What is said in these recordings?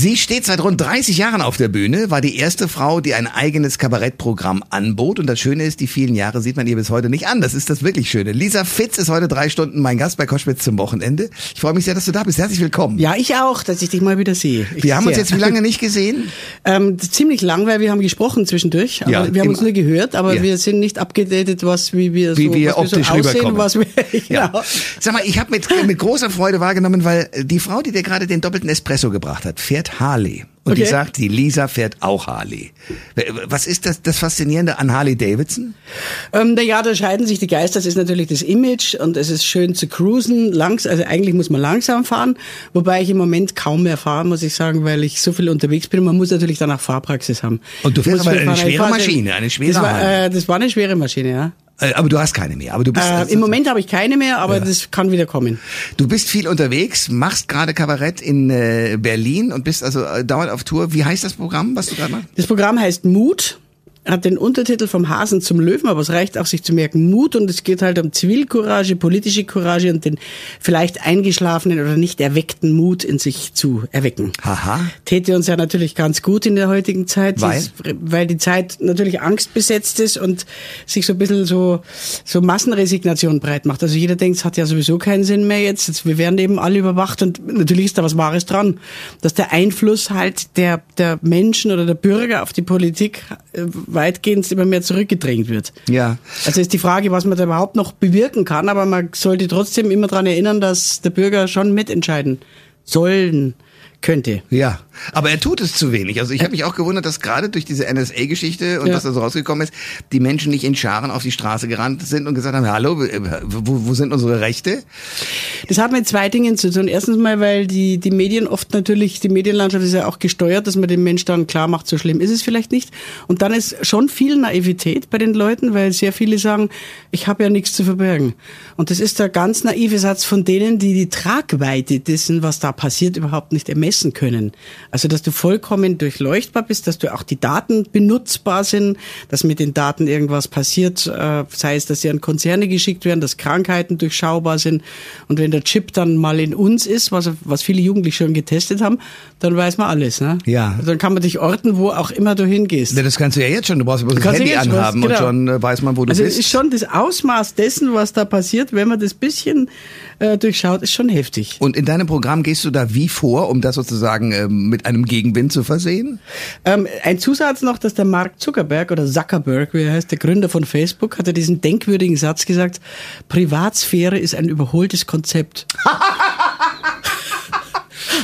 Sie steht seit rund 30 Jahren auf der Bühne, war die erste Frau, die ein eigenes Kabarettprogramm anbot. Und das Schöne ist, die vielen Jahre sieht man ihr bis heute nicht an. Das ist das wirklich Schöne. Lisa Fitz ist heute drei Stunden mein Gast bei Koschwitz zum Wochenende. Ich freue mich sehr, dass du da bist. Herzlich willkommen. Ja, ich auch, dass ich dich mal wieder sehe. Ich wir haben sehr. uns jetzt wie lange nicht gesehen? Ähm, ziemlich lang, weil wir haben gesprochen zwischendurch. Aber Ja, wir haben uns nur gehört, aber Ja. wir sind nicht abgedatet, was wie wir Wie so, wir was wir optisch so aussehen, rüberkommen. was wir, Ja. genau. Sag mal, ich habe mit, mit großer Freude wahrgenommen, weil die Frau, die dir gerade den doppelten Espresso gebracht hat, fährt Harley. Und die Okay. sagt, die Lisa fährt auch Harley. Was ist das, das Faszinierende an Harley Davidson? Ähm, na ja, da scheiden sich die Geister. Das ist natürlich das Image und es ist schön zu cruisen. Langs, also eigentlich muss man langsam fahren, wobei ich im Moment kaum mehr fahre, muss ich sagen, weil ich so viel unterwegs bin. Man muss natürlich dann auch Fahrpraxis haben. Und du fährst aber eine schwere Maschine, eine schwere das war, äh, das war eine schwere Maschine, ja. Äh, Aber du hast keine mehr. Aber du bist Äh, also- Im Moment habe ich keine mehr, aber das kann wieder kommen. Du bist viel unterwegs, machst gerade Kabarett in äh, Berlin und bist also äh, dauernd auf Tour. Wie heißt das Programm, was du gerade machst? Das Programm heißt Mut, hat den Untertitel vom Hasen zum Löwen, aber es reicht auch, sich zu merken, Mut und es geht halt um Zivilcourage, politische Courage und den vielleicht eingeschlafenen oder nicht erweckten Mut in sich zu erwecken. Haha. Täte uns ja natürlich ganz gut in der heutigen Zeit, Weil? Es- weil die Zeit natürlich angstbesetzt ist und sich so ein bisschen so, so Massenresignation breit macht. Also jeder denkt, es hat ja sowieso keinen Sinn mehr jetzt. jetzt. Wir werden eben alle überwacht und natürlich ist da was Wahres dran, dass der Einfluss halt der, der Menschen oder der Bürger auf die Politik äh, weitgehend immer mehr zurückgedrängt wird. Ja. Also ist die Frage, was man da überhaupt noch bewirken kann, aber man sollte trotzdem immer daran erinnern, dass der Bürger schon mitentscheiden sollen könnte. Ja, aber er tut es zu wenig. Also ich habe mich auch gewundert, dass gerade durch diese NSA-Geschichte und Ja. was da so rausgekommen ist, die Menschen nicht in Scharen auf die Straße gerannt sind und gesagt haben, hallo, wo, wo sind unsere Rechte? Das hat mit zwei Dingen zu tun. Erstens mal, weil die, die Medien oft natürlich, die Medienlandschaft ist ja auch gesteuert, dass man dem Mensch dann klar macht, so schlimm ist es vielleicht nicht. Und dann ist schon viel Naivität bei den Leuten, weil sehr viele sagen, ich habe ja nichts zu verbergen. Und das ist der ganz naive Satz von denen, die die Tragweite dessen, was da passiert, überhaupt nicht ermessen können. Also, dass du vollkommen durchleuchtbar bist, dass du auch die Daten benutzbar sind, dass mit den Daten irgendwas passiert, äh, sei es, dass sie an Konzerne geschickt werden, dass Krankheiten durchschaubar sind. Und wenn der Chip dann mal in uns ist, was, was viele Jugendliche schon getestet haben, dann weiß man alles. Ne? Ja. Also dann kann man dich orten, wo auch immer du hingehst. Ja, Das kannst du ja jetzt schon. Du brauchst bloß das Handy jetzt was, anhaben und genau. schon äh, weiß man, wo du also bist. ist schon das Ausmaß dessen, was da passiert, wenn man das bisschen äh, durchschaut, ist schon heftig. Und in deinem Programm gehst du da wie vor, um das sozusagen ähm, mit einem Gegenwind zu versehen? Ähm, ein Zusatz noch, dass der Mark Zuckerberg oder Zuckerberg, wie er heißt, der Gründer von Facebook, hat ja diesen denkwürdigen Satz gesagt, Privatsphäre ist ein überholtes Konzept.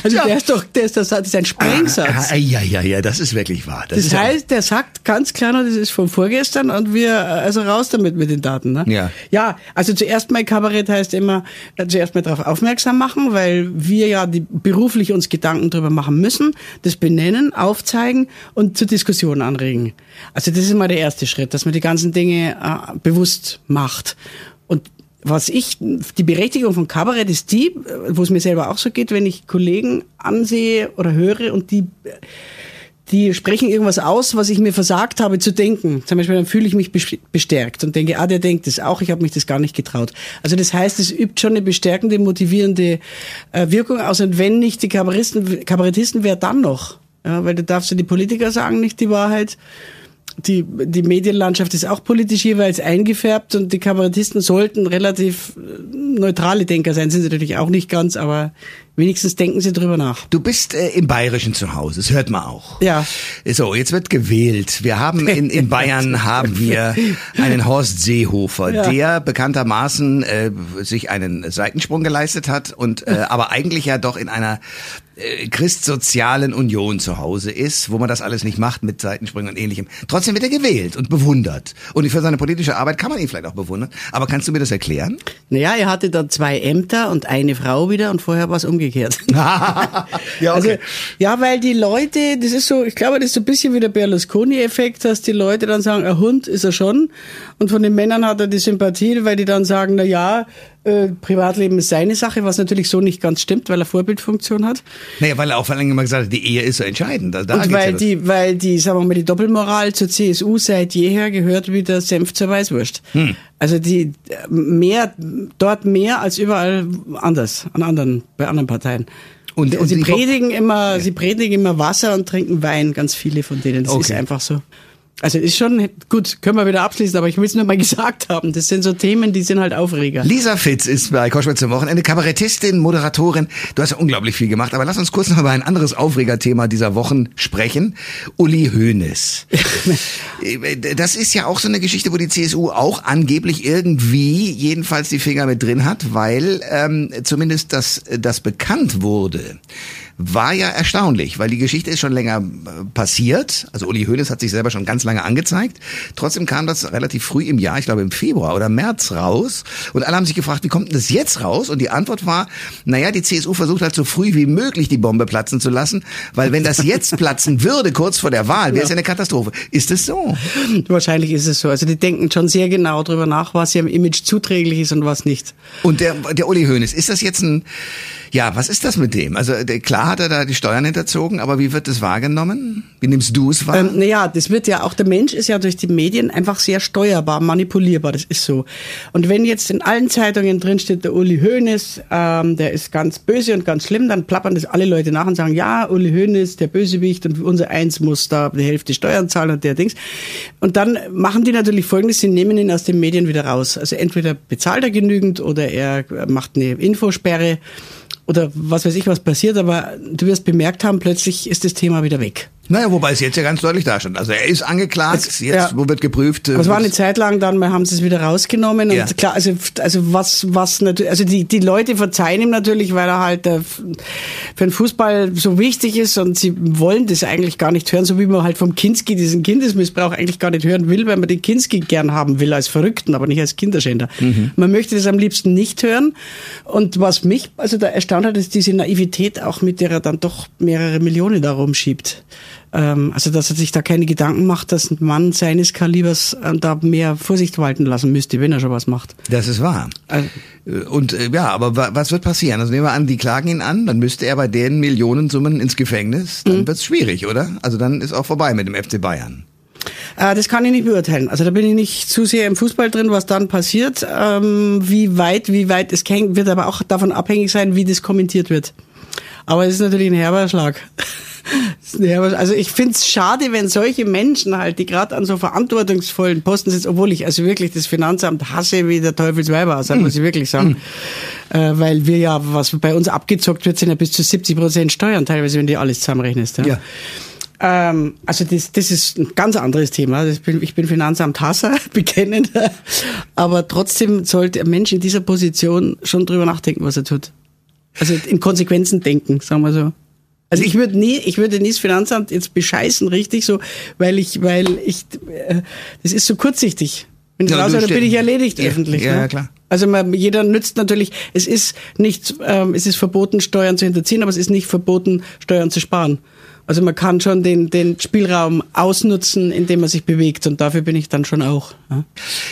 also der ist doch, der ist, das ist ein Sprengsatz. Ah, ja, ja, ja, das ist wirklich wahr. Das ja- heißt, der sagt ganz klar, noch, das ist von vorgestern und wir, also raus damit mit den Daten. Ne? Ja. Ja, also zuerst mal Kabarett heißt immer, äh, zuerst mal darauf aufmerksam machen, weil wir ja die, beruflich uns Gedanken drüber machen müssen, das benennen, aufzeigen und zur Diskussion anregen. Also das ist mal der erste Schritt, dass man die ganzen Dinge äh, bewusst macht. Und was ich, die Berechtigung von Kabarett ist die, wo es mir selber auch so geht, wenn ich Kollegen ansehe oder höre und die die sprechen irgendwas aus, was ich mir versagt habe zu denken. Zum Beispiel dann fühle ich mich bes- bestärkt und denke, ah, der denkt das auch, ich habe mich das gar nicht getraut. Also das heißt, es übt schon eine bestärkende, motivierende äh, Wirkung aus. Und wenn nicht die Kabarettisten, Kabarettisten wer dann noch? Ja, weil du darfst ja die Politiker sagen, nicht die Wahrheit. Die, die Medienlandschaft ist auch politisch jeweils eingefärbt und die Kabarettisten sollten relativ äh, neutrale Denker sein, sind sie natürlich auch nicht ganz, aber wenigstens denken sie drüber nach. Du bist äh, im Bayerischen zu Hause, das hört man auch. Ja. So, jetzt wird gewählt. Wir haben in, in Bayern haben wir einen Horst Seehofer, Ja. der bekanntermaßen äh, sich einen Seitensprung geleistet hat und äh, aber eigentlich ja doch in einer äh, christsozialen Union zu Hause ist, wo man das alles nicht macht mit Seitensprüngen und ähnlichem. Trotzdem wird er gewählt und bewundert. Und für seine politische Arbeit kann man ihn vielleicht auch bewundern. Aber kannst du mir das erklären? Naja, er hatte dann zwei Ämter und eine Frau wieder und vorher war es umgekehrt. ja, Also, ja, weil die Leute, das ist so, ich glaube, das ist so ein bisschen wie der Berlusconi-Effekt, dass die Leute dann sagen, ein Hund ist er schon. Und von den Männern hat er die Sympathie, weil die dann sagen, na ja, Äh, Privatleben ist seine Sache, was natürlich so nicht ganz stimmt, weil er Vorbildfunktion hat. Naja, weil er auch vor allem immer gesagt hat, die Ehe ist so entscheidend. Da, da Und weil ja die, weil die, sagen wir mal, die Doppelmoral zur CSU seit jeher gehört wie der Senf zur Weißwurst. Hm. Also die mehr, dort mehr als überall anders, an anderen, bei anderen Parteien. Und- Und, sie predigen immer, sie predigen immer Wasser und trinken Wein, ganz viele von denen. Das ist Okay. einfach so. Also ist schon, gut, können wir wieder abschließen, aber ich will es nur mal gesagt haben. Das sind so Themen, die sind halt Aufreger. Lisa Fitz ist bei Koschwitz zum Wochenende Kabarettistin, Moderatorin. Du hast ja unglaublich viel gemacht, aber lass uns kurz noch über ein anderes Aufregerthema dieser Wochen sprechen. Uli Hoeneß. das ist ja auch so eine Geschichte, wo die CSU auch angeblich irgendwie jedenfalls die Finger mit drin hat, weil ähm, zumindest das, das bekannt wurde war ja erstaunlich, weil die Geschichte ist schon länger äh, passiert. Also Uli Hoeneß hat sich selber schon ganz lange angezeigt. Trotzdem kam das relativ früh im Jahr, ich glaube im Februar oder März raus. Und alle haben sich gefragt, wie kommt denn das jetzt raus? Und die Antwort war, naja, die CSU versucht halt so früh wie möglich die Bombe platzen zu lassen, weil wenn das jetzt platzen würde, kurz vor der Wahl, wäre es ja eine Katastrophe. Ist es so? Wahrscheinlich ist es so. Also die denken schon sehr genau drüber nach, was ihrem Image zuträglich ist und was nicht. Und der, der Uli Hoeneß, ist das jetzt ein, ja, was ist das mit dem? Also klar hat er da die Steuern hinterzogen, aber wie wird das wahrgenommen? Wie nimmst du es wahr? Ähm, naja, das wird ja auch, der Mensch ist ja durch die Medien einfach sehr steuerbar, manipulierbar, das ist so. Und wenn jetzt in allen Zeitungen drin steht, der Uli Hoeneß, ähm, der ist ganz böse und ganz schlimm, dann plappern das alle Leute nach und sagen, ja, Uli Hoeneß, der Bösewicht und unser Eins muss da die Hälfte Steuern zahlen und der Dings. Und dann machen die natürlich Folgendes, sie nehmen ihn aus den Medien wieder raus. Also entweder bezahlt er genügend oder er macht eine Infosperre oder was weiß ich, was passiert, aber du wirst bemerkt haben, plötzlich ist das Thema wieder weg. Naja, wobei es jetzt ja ganz deutlich da stand. Also er ist angeklagt, Jetzt, jetzt, ja. wo wird geprüft. äh, Aber es war eine Zeit lang dann, wir haben sie es wieder rausgenommen und Ja. klar, also, also was, was natürlich, also die, die Leute verzeihen ihm natürlich, weil er halt äh, für den Fußball so wichtig ist und sie wollen das eigentlich gar nicht hören, so wie man halt vom Kinski diesen Kindesmissbrauch eigentlich gar nicht hören will, weil man den Kinski gern haben will als Verrückten, aber nicht als Kinderschänder. Man möchte das am liebsten nicht hören und was mich also da erstaunt hat, ist diese Naivität auch, mit der er dann doch mehrere Millionen da rumschiebt. Ähm, also, dass er sich da keine Gedanken macht, dass ein Mann seines Kalibers äh, da mehr Vorsicht walten lassen müsste, wenn er schon was macht. Das ist wahr. Also- Und äh, ja, aber wa- was wird passieren? Also nehmen wir an, die klagen ihn an, dann müsste er bei den Millionensummen ins Gefängnis. Dann Mhm. wird's schwierig, oder? Also dann ist auch vorbei mit dem FC Bayern. Äh, das kann ich nicht beurteilen. Also da bin ich nicht zu sehr im Fußball drin, was dann passiert. Ähm, wie weit, wie weit es hängt, wird aber auch davon abhängig sein, wie das kommentiert wird. Aber es ist natürlich ein herber Schlag. Es Also ich find's schade, wenn solche Menschen halt, die gerade an so verantwortungsvollen Posten sitzen, obwohl ich also wirklich das Finanzamt hasse wie der Teufelsweiber, das muss ich wirklich sagen. Äh, weil wir ja, was bei uns abgezockt wird, sind ja bis zu 70 Prozent Steuern, teilweise, wenn du alles zusammenrechnest. Ja. Ja. Ähm, also das, das ist ein ganz anderes Thema. Bin, ich bin Finanzamt-Hasser, bekennender. Aber trotzdem sollte ein Mensch in dieser Position schon drüber nachdenken, was er tut. Also in Konsequenzen denken, sagen wir so. Also ich würde nie, ich würde nie das Finanzamt jetzt bescheißen, richtig so, weil ich, weil ich, äh, das ist so kurzsichtig. Wenn ich Ja, raus bin ste- ich erledigt Ja, öffentlich. ja, ne? ja, klar. Also man, jeder nützt natürlich, es ist nicht, ähm, es ist verboten, Steuern zu hinterziehen, aber es ist nicht verboten, Steuern zu sparen. Also man kann schon den, den Spielraum ausnutzen, indem man sich bewegt und dafür bin ich dann schon auch. Ja.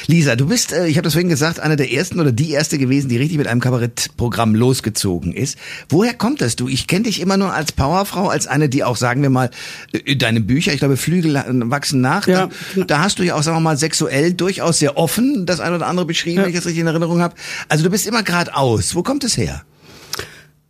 Lisa, du bist, äh, ich habe das vorhin gesagt, eine der ersten oder die erste gewesen, die richtig mit einem Kabarettprogramm losgezogen ist. Woher kommt das du? Ich kenne dich immer nur als Powerfrau, als eine, die auch, sagen wir mal, äh, deine Bücher, ich glaube, Flügel wachsen nach. Ja, da, genau. da hast du ja auch, sagen wir mal, sexuell durchaus sehr offen das eine oder andere beschrieben, Ja. wenn ich das richtig in Erinnerung habe. Also du bist immer geradeaus. Wo kommt es her?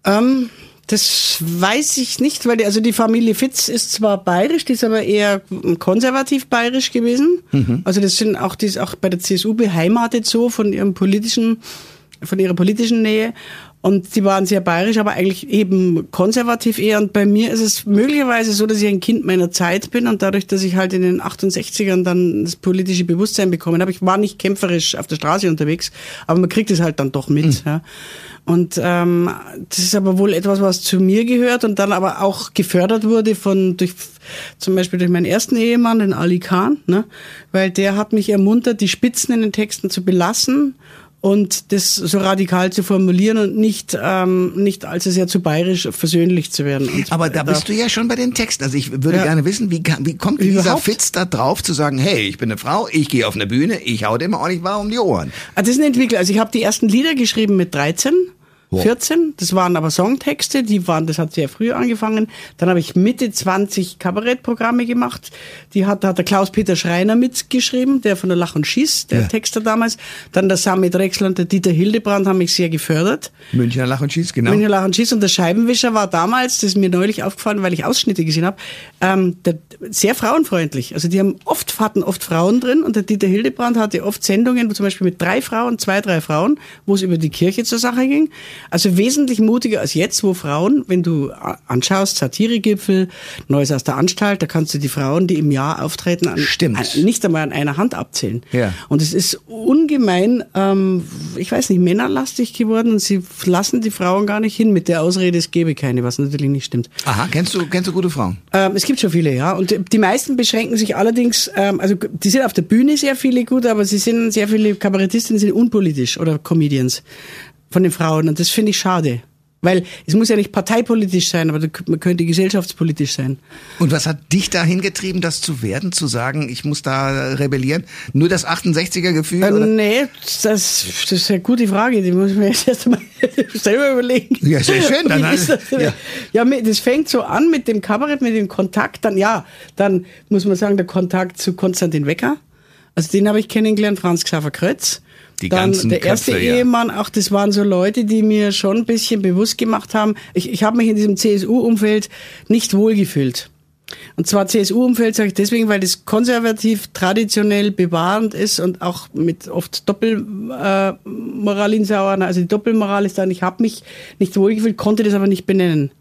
Ähm, das weiß ich nicht, weil die, also die Familie Fitz ist zwar bayerisch, die ist aber eher konservativ bayerisch gewesen. Also das sind auch, die ist auch bei der CSU beheimatet so von ihrem politischen, von ihrer politischen Nähe. Und die waren sehr bayerisch, aber eigentlich eben konservativ eher. Und bei mir ist es möglicherweise so, dass ich ein Kind meiner Zeit bin und dadurch, dass ich halt in den 68ern dann das politische Bewusstsein bekommen habe. Ich war nicht kämpferisch auf der Straße unterwegs, aber man kriegt es halt dann doch mit. Ja. Und ähm, das ist aber wohl etwas, was zu mir gehört und dann aber auch gefördert wurde von durch zum Beispiel durch meinen ersten Ehemann, den Ali Khan, ne? weil der hat mich ermuntert, die Spitzen in den Texten zu belassen und das so radikal zu formulieren und nicht, ähm, nicht allzu sehr zu bayerisch versöhnlich zu werden. Aber da bist du ja schon bei den Texten. Also ich würde Ja. gerne wissen, wie, kann- wie kommt dieser Überhaupt? Fitz da drauf zu sagen, hey, ich bin eine Frau, ich gehe auf eine Bühne, ich hau dem ordentlich wahr um die Ohren. Ah, das ist ein Entwickler. Also ich habe die ersten Lieder geschrieben mit 13. Wow. 14, das waren aber Songtexte, die waren, das hat sehr früh angefangen. Dann habe ich Mitte 20 Kabarettprogramme gemacht. Die hat, da hat der Klaus-Peter Schreiner mitgeschrieben, der von der Lach und Schieß, der Ja. Texter damals. Dann der Sami Drechsler und der Dieter Hildebrand haben mich sehr gefördert. Münchner Lach und Schieß, genau. Münchner Lach und Schieß und der Scheibenwischer war damals, das ist mir neulich aufgefallen, weil ich Ausschnitte gesehen habe, ähm, der, sehr frauenfreundlich. Also die haben oft, hatten oft Frauen drin und der Dieter Hildebrand hatte oft Sendungen, wo zum Beispiel mit drei Frauen, zwei, drei Frauen, wo es über die Kirche zur Sache ging. Also wesentlich mutiger als jetzt, wo Frauen, wenn du anschaust, Satiregipfel, Neues aus der Anstalt, da kannst du die Frauen, die im Jahr auftreten, an, an, nicht einmal an einer Hand abzählen. Ja. Und es ist ungemein, ähm, ich weiß nicht, männerlastig geworden und sie lassen die Frauen gar nicht hin mit der Ausrede, es gebe keine, was natürlich nicht stimmt. Aha, kennst du, kennst du gute Frauen? Ähm, es gibt schon viele, ja. Und die meisten beschränken sich allerdings, ähm, also die sind auf der Bühne sehr viele gut, aber sie sind sehr viele Kabarettistinnen sind unpolitisch oder Comedians von den Frauen und das finde ich schade. Weil es muss ja nicht parteipolitisch sein, aber man könnte gesellschaftspolitisch sein. Und was hat dich dahin getrieben, das zu werden, zu sagen, ich muss da rebellieren? Nur das 68er-Gefühl? Äh, oder? nee, das, das ist eine gute Frage, die muss ich mir jetzt erst mal selber überlegen. Ja, sehr schön, dann das, ja. ja. das fängt so an mit dem Kabarett, mit dem Kontakt, dann ja, dann muss man sagen, der Kontakt zu Konstantin Wecker. Also den habe ich kennengelernt, Franz Xaver Krötz. Die dann ganzen der erste Köpfe, ja. Ehemann, auch das waren so Leute, die mir schon ein bisschen bewusst gemacht haben, ich, ich habe mich in diesem CSU-Umfeld nicht wohlgefühlt. Und zwar CSU-Umfeld sage ich deswegen, weil das konservativ, traditionell bewahrend ist und auch mit oft Doppelmoral äh, in Sauern. Also die Doppelmoral ist dann, ich habe mich nicht wohlgefühlt, konnte das aber nicht benennen.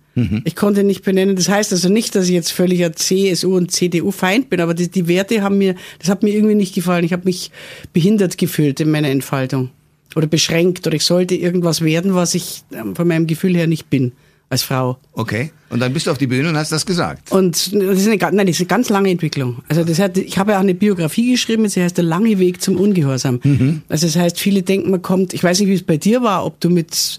Ich konnte nicht benennen. Das heißt also nicht, dass ich jetzt völliger CSU und CDU-Feind bin, aber die, die Werte haben mir, das hat mir irgendwie nicht gefallen. Ich habe mich behindert gefühlt in meiner Entfaltung oder beschränkt oder ich sollte irgendwas werden, was ich ähm, von meinem Gefühl her nicht bin als Frau. Okay. Und dann bist du auf die Bühne und hast das gesagt. Und das ist eine, nein, das ist eine ganz lange Entwicklung. Also das hat, ich habe ja auch eine Biografie geschrieben, sie heißt Der lange Weg zum Ungehorsam. Also das heißt, viele denken, man kommt, ich weiß nicht, wie es bei dir war, ob du mit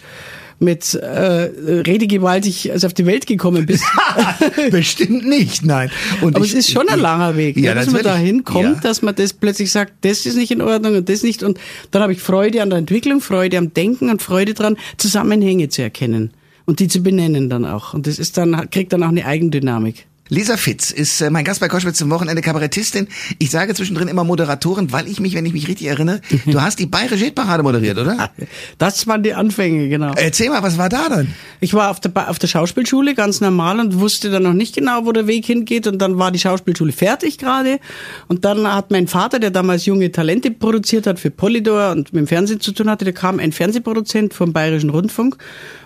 mit äh, redegewaltig also auf die Welt gekommen bist. Bestimmt nicht, nein. Und Aber ich- es ist schon ein langer Weg, Ja, ne, dass man natürlich. dahin kommt, Ja. dass man das plötzlich sagt, das ist nicht in Ordnung und das nicht. Und dann habe ich Freude an der Entwicklung, Freude am Denken und Freude dran, Zusammenhänge zu erkennen und die zu benennen dann auch. Und das ist dann kriegt dann auch eine Eigendynamik. Lisa Fitz ist äh, mein Gast bei Koschwitz zum Wochenende Kabarettistin. Ich sage zwischendrin immer Moderatorin, weil ich mich, wenn ich mich richtig erinnere, du hast die Bayerische Hitparade moderiert, oder? Das waren die Anfänge, genau. Erzähl mal, was war da dann? Ich war auf der, Ba- auf der Schauspielschule ganz normal und wusste dann noch nicht genau, wo der Weg hingeht. Und dann war die Schauspielschule fertig gerade. Und dann hat mein Vater, der damals junge Talente produziert hat für Polydor und mit dem Fernsehen zu tun hatte, da kam ein Fernsehproduzent vom Bayerischen Rundfunk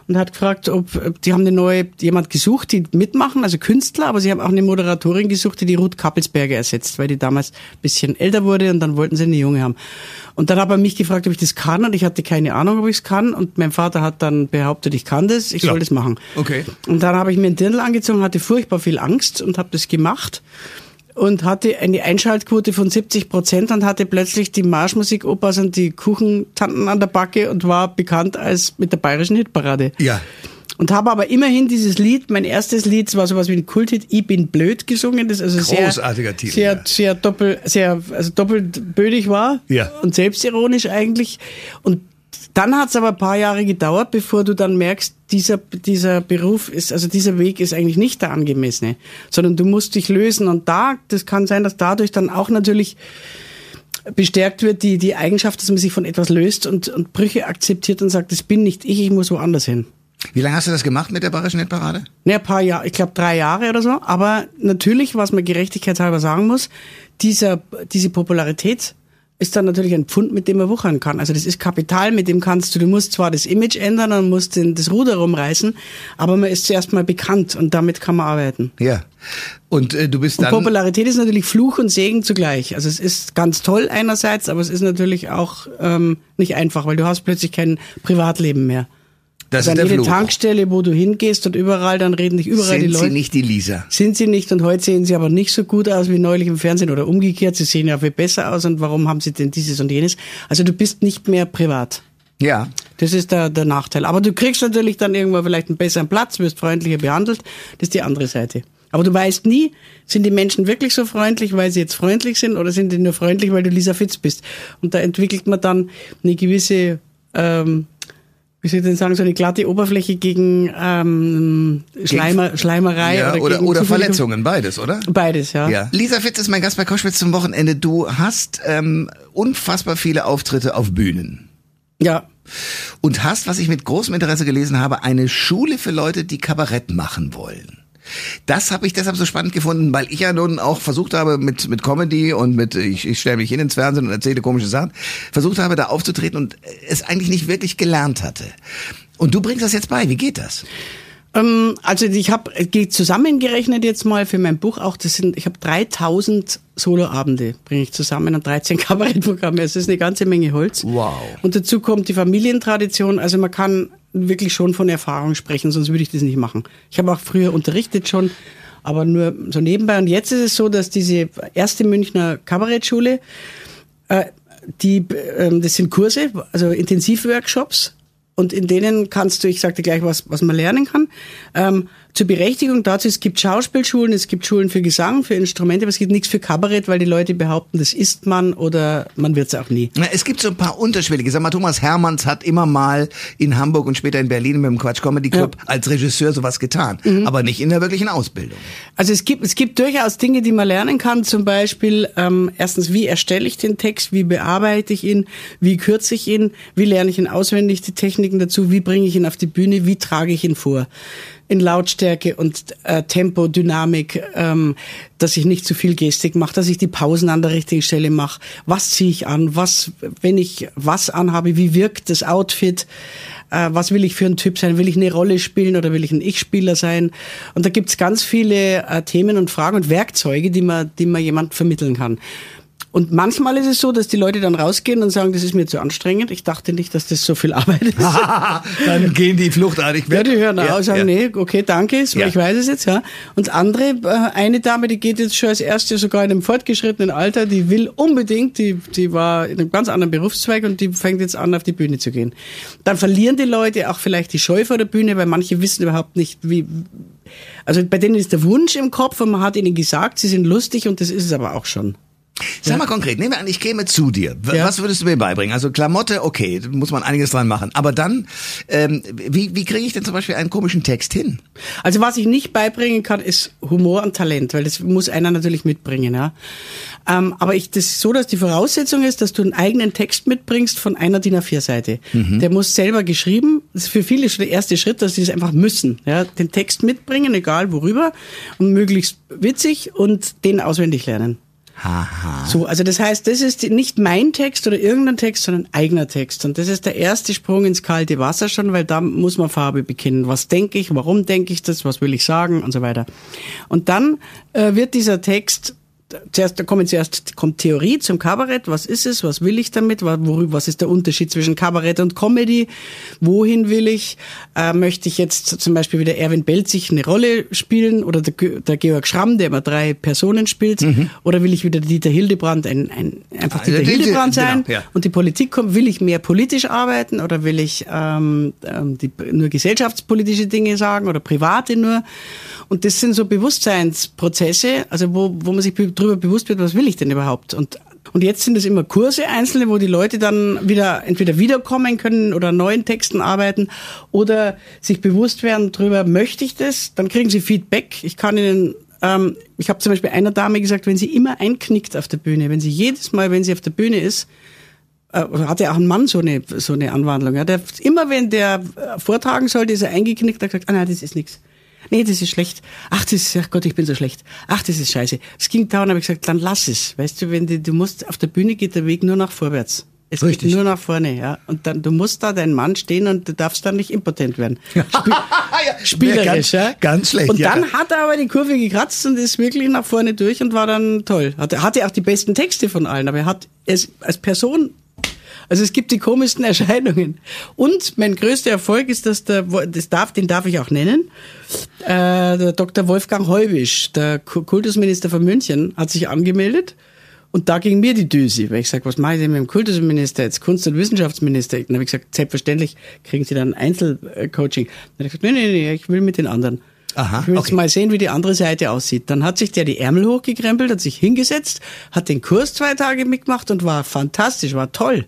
und hat gefragt, ob, die haben eine neue, jemand gesucht, die mitmachen, also Künstler, aber sie haben auch eine Moderatorin gesucht, die die Ruth Kappelsberger ersetzt, weil die damals ein bisschen älter wurde und dann wollten sie eine junge haben. Und dann hat er mich gefragt, ob ich das kann und ich hatte keine Ahnung, ob ich es kann und mein Vater hat dann behauptet, ich kann das, ich Ja. soll das machen. Okay. Und dann habe ich mir einen Dirndl angezogen, hatte furchtbar viel Angst und habe das gemacht und hatte eine Einschaltquote von 70 Prozent und hatte plötzlich die Marschmusik-Opas und die Kuchentanten an der Backe und war bekannt als mit der bayerischen Hitparade. Ja. Und habe aber immerhin dieses Lied, mein erstes Lied, war sowas wie ein Kulthit, Ich bin blöd gesungen, das also sehr, Großartiger Titel, sehr, ja. sehr doppel, sehr, also doppelt bödig war. Ja. Und selbstironisch eigentlich. Und dann hat es aber ein paar Jahre gedauert, bevor du dann merkst, dieser, dieser Beruf ist, also dieser Weg ist eigentlich nicht der angemessene, sondern du musst dich lösen. Und da, das kann sein, dass dadurch dann auch natürlich bestärkt wird, die, die Eigenschaft, dass man sich von etwas löst und, und Brüche akzeptiert und sagt, das bin nicht ich, ich muss woanders hin. Wie lange hast du das gemacht mit der Bayerischen Hitparade? Ne, ein paar Jahre, ich glaube drei Jahre oder so. Aber natürlich, was man gerechtigkeitshalber sagen muss, dieser, diese Popularität ist dann natürlich ein Pfund, mit dem man wuchern kann. Also das ist Kapital, mit dem kannst du, du musst zwar das Image ändern und musst den, das Ruder rumreißen, aber man ist zuerst mal bekannt und damit kann man arbeiten. Ja. Und äh, du bist Und dann. Popularität ist natürlich Fluch und Segen zugleich. Also es ist ganz toll einerseits, aber es ist natürlich auch ähm, nicht einfach, weil du hast plötzlich kein Privatleben mehr. Das also ist an der jede Fluch. Tankstelle, wo du hingehst und überall, dann reden dich überall die Sind Leute. Sie nicht die Lisa? Sind sie nicht und heute sehen sie aber nicht so gut aus wie neulich im Fernsehen oder umgekehrt. Sie sehen ja viel besser aus und warum haben sie denn dieses und jenes? Also du bist nicht mehr privat. Ja. Das ist der, der Nachteil. Aber du kriegst natürlich dann irgendwo vielleicht einen besseren Platz, wirst freundlicher behandelt. Das ist die andere Seite. Aber du weißt nie, sind die Menschen wirklich so freundlich, weil sie jetzt freundlich sind oder sind die nur freundlich, weil du Lisa Fitz bist? Und da entwickelt man dann eine gewisse, ähm, wie soll ich denn sagen, so eine glatte Oberfläche gegen ähm, Schleimer, Schleimerei ja oder, oder, oder Verletzungen, beides, oder? Beides, ja. Ja. Lisa Fitz ist mein Gast bei Koschwitz zum Wochenende. Du hast ähm, unfassbar viele Auftritte auf Bühnen. Ja. Und hast, was ich mit großem Interesse gelesen habe, eine Schule für Leute, die Kabarett machen wollen. Das habe ich deshalb so spannend gefunden, weil ich ja nun auch versucht habe mit mit Comedy und mit ich, ich stelle mich hin ins Fernsehen und erzähle komische Sachen, versucht habe da aufzutreten und es eigentlich nicht wirklich gelernt hatte. Und du bringst das jetzt bei. Wie geht das? Ähm, also ich habe zusammengerechnet jetzt mal für mein Buch auch, das sind, ich habe 3000 Soloabende bringe ich zusammen und 13 Kabarettprogramme. Es ist eine ganze Menge Holz. Wow. Und dazu kommt die Familientradition. Also man kann wirklich schon von Erfahrung sprechen, sonst würde ich das nicht machen. Ich habe auch früher unterrichtet schon, aber nur so nebenbei. Und jetzt ist es so, dass diese erste Münchner Kabarettschule, äh, die, ähm, das sind Kurse, also Intensivworkshops. Und in denen kannst du, ich sagte gleich, was, was man lernen kann. Ähm, zur Berechtigung dazu, es gibt Schauspielschulen, es gibt Schulen für Gesang, für Instrumente, aber es gibt nichts für Kabarett, weil die Leute behaupten, das ist man oder man wird es auch nie. Na, Es gibt so ein paar unterschwellige. Sag mal, Thomas Hermanns hat immer mal in Hamburg und später in Berlin mit dem Quatsch Comedy Club als Regisseur sowas getan, aber nicht in der wirklichen Ausbildung. Also es gibt, es gibt durchaus Dinge, die man lernen kann. Zum Beispiel ähm, erstens, wie erstelle ich den Text, wie bearbeite ich ihn, wie kürze ich ihn, wie lerne ich ihn auswendig, die Techniken dazu, wie bringe ich ihn auf die Bühne, wie trage ich ihn vor. In Lautstärke und äh, Tempo, Dynamik, ähm, dass ich nicht zu viel Gestik mache, dass ich die Pausen an der richtigen Stelle mache. Was ziehe ich an? Was, wenn ich was anhabe, wie wirkt das Outfit? äh, was will ich für ein Typ sein? Will ich eine Rolle spielen oder will ich ein Ich-Spieler sein? Und da gibt's ganz viele äh, Themen und Fragen und Werkzeuge, die man, die man jemand vermitteln kann. Und manchmal ist es so, dass die Leute dann rausgehen und sagen, das ist mir zu anstrengend. Ich dachte nicht, dass das so viel Arbeit ist. Dann gehen die fluchtartig Ja, die hören Ja, sagen, ja. nee, okay, danke, so, Ja. ich weiß es jetzt, ja. Und andere, äh, eine Dame, die geht jetzt schon als erste sogar in einem fortgeschrittenen Alter, die will unbedingt, die, die war in einem ganz anderen Berufszweig und die fängt jetzt an, auf die Bühne zu gehen. Dann verlieren die Leute auch vielleicht die Scheu vor der Bühne, weil manche wissen überhaupt nicht, wie, also bei denen ist der Wunsch im Kopf und man hat ihnen gesagt, sie sind lustig und das ist es aber auch schon. Sag mal konkret, nehmen wir an, ich käme zu dir. W- Ja. Was würdest du mir beibringen? Also Klamotte, okay, muss man einiges dran machen. Aber dann, ähm, wie, wie kriege ich denn zum Beispiel einen komischen Text hin? Also was ich nicht beibringen kann, ist Humor und Talent, weil das muss einer natürlich mitbringen, ja. Ähm, aber ich, das ist so, dass die Voraussetzung ist, dass du einen eigenen Text mitbringst von einer DIN A4-Seite. Der muss selber geschrieben. Das ist für viele schon der erste Schritt, dass sie das einfach müssen, ja. Den Text mitbringen, egal worüber, und möglichst witzig und den auswendig lernen. Haha. So, also das heißt, das ist nicht mein Text oder irgendein Text, sondern eigener Text. Und das ist der erste Sprung ins kalte Wasser schon, weil da muss man Farbe bekennen. Was denke ich, warum denke ich das, was will ich sagen und so weiter. Und dann äh, wird dieser Text Zuerst, da kommen zuerst kommt Theorie zum Kabarett. Was ist es? Was will ich damit? Worüber, was ist der Unterschied zwischen Kabarett und Comedy? Wohin will ich? Äh, möchte ich jetzt zum Beispiel wieder Erwin Belzig eine Rolle spielen oder der, der Georg Schramm, der immer drei Personen spielt? Oder will ich wieder Dieter Hildebrand, ein, ein, einfach Ah, Dieter der- Hildebrand genau, sein? ja. Und die Politik kommt, will ich mehr politisch arbeiten oder will ich ähm, ähm, die, nur gesellschaftspolitische Dinge sagen oder private nur? Und das sind so Bewusstseinsprozesse, also wo, wo man sich be- darüber bewusst wird, was will ich denn überhaupt? Und und jetzt sind es immer Kurse einzelne, wo die Leute dann wieder entweder wiederkommen können oder neuen Texten arbeiten oder sich bewusst werden darüber, möchte ich das? Dann kriegen sie Feedback. Ich kann ihnen ähm, ich habe zum Beispiel einer Dame gesagt, wenn sie immer einknickt auf der Bühne, wenn sie jedes Mal, wenn sie auf der Bühne ist, äh, hatte auch ein Mann so eine, so eine Anwandlung. Ja, der, immer wenn der äh, vortragen sollte, ist er eingeknickt, hat gesagt, ah nein, das ist nichts. Nee, das ist schlecht. Ach, das ist, ach Gott, ich bin so schlecht. Ach, das ist scheiße. Es ging dauernd, habe ich gesagt, dann lass es. Weißt du, wenn du, du musst, auf der Bühne geht der Weg nur nach vorwärts. Es Richtig. geht nur nach vorne, ja. Und dann, du musst da dein Mann stehen und du darfst dann nicht impotent werden. Spiel, spielerisch, ganz, ja. Ganz schlecht. Und ja. dann hat er aber die Kurve gekratzt und ist wirklich nach vorne durch und war dann toll. Hatte, hatte auch die besten Texte von allen, aber er hat es als Person Also es gibt die komischsten Erscheinungen. Und mein größter Erfolg ist, dass der, das darf, den darf ich auch nennen, äh, der Dr. Wolfgang Heubisch, der Kultusminister von München, hat sich angemeldet. Und da ging mir die Düse, weil ich sage, was mache ich denn mit dem Kultusminister jetzt, Kunst- und Wissenschaftsminister? Dann habe ich gesagt, selbstverständlich kriegen Sie dann Einzelcoaching. Dann habe ich gesagt, nee, nee, nee, ich will mit den anderen. Aha, ich will okay. jetzt mal sehen, wie die andere Seite aussieht. Dann hat sich der die Ärmel hochgekrempelt, hat sich hingesetzt, hat den Kurs zwei Tage mitgemacht und war fantastisch, war toll.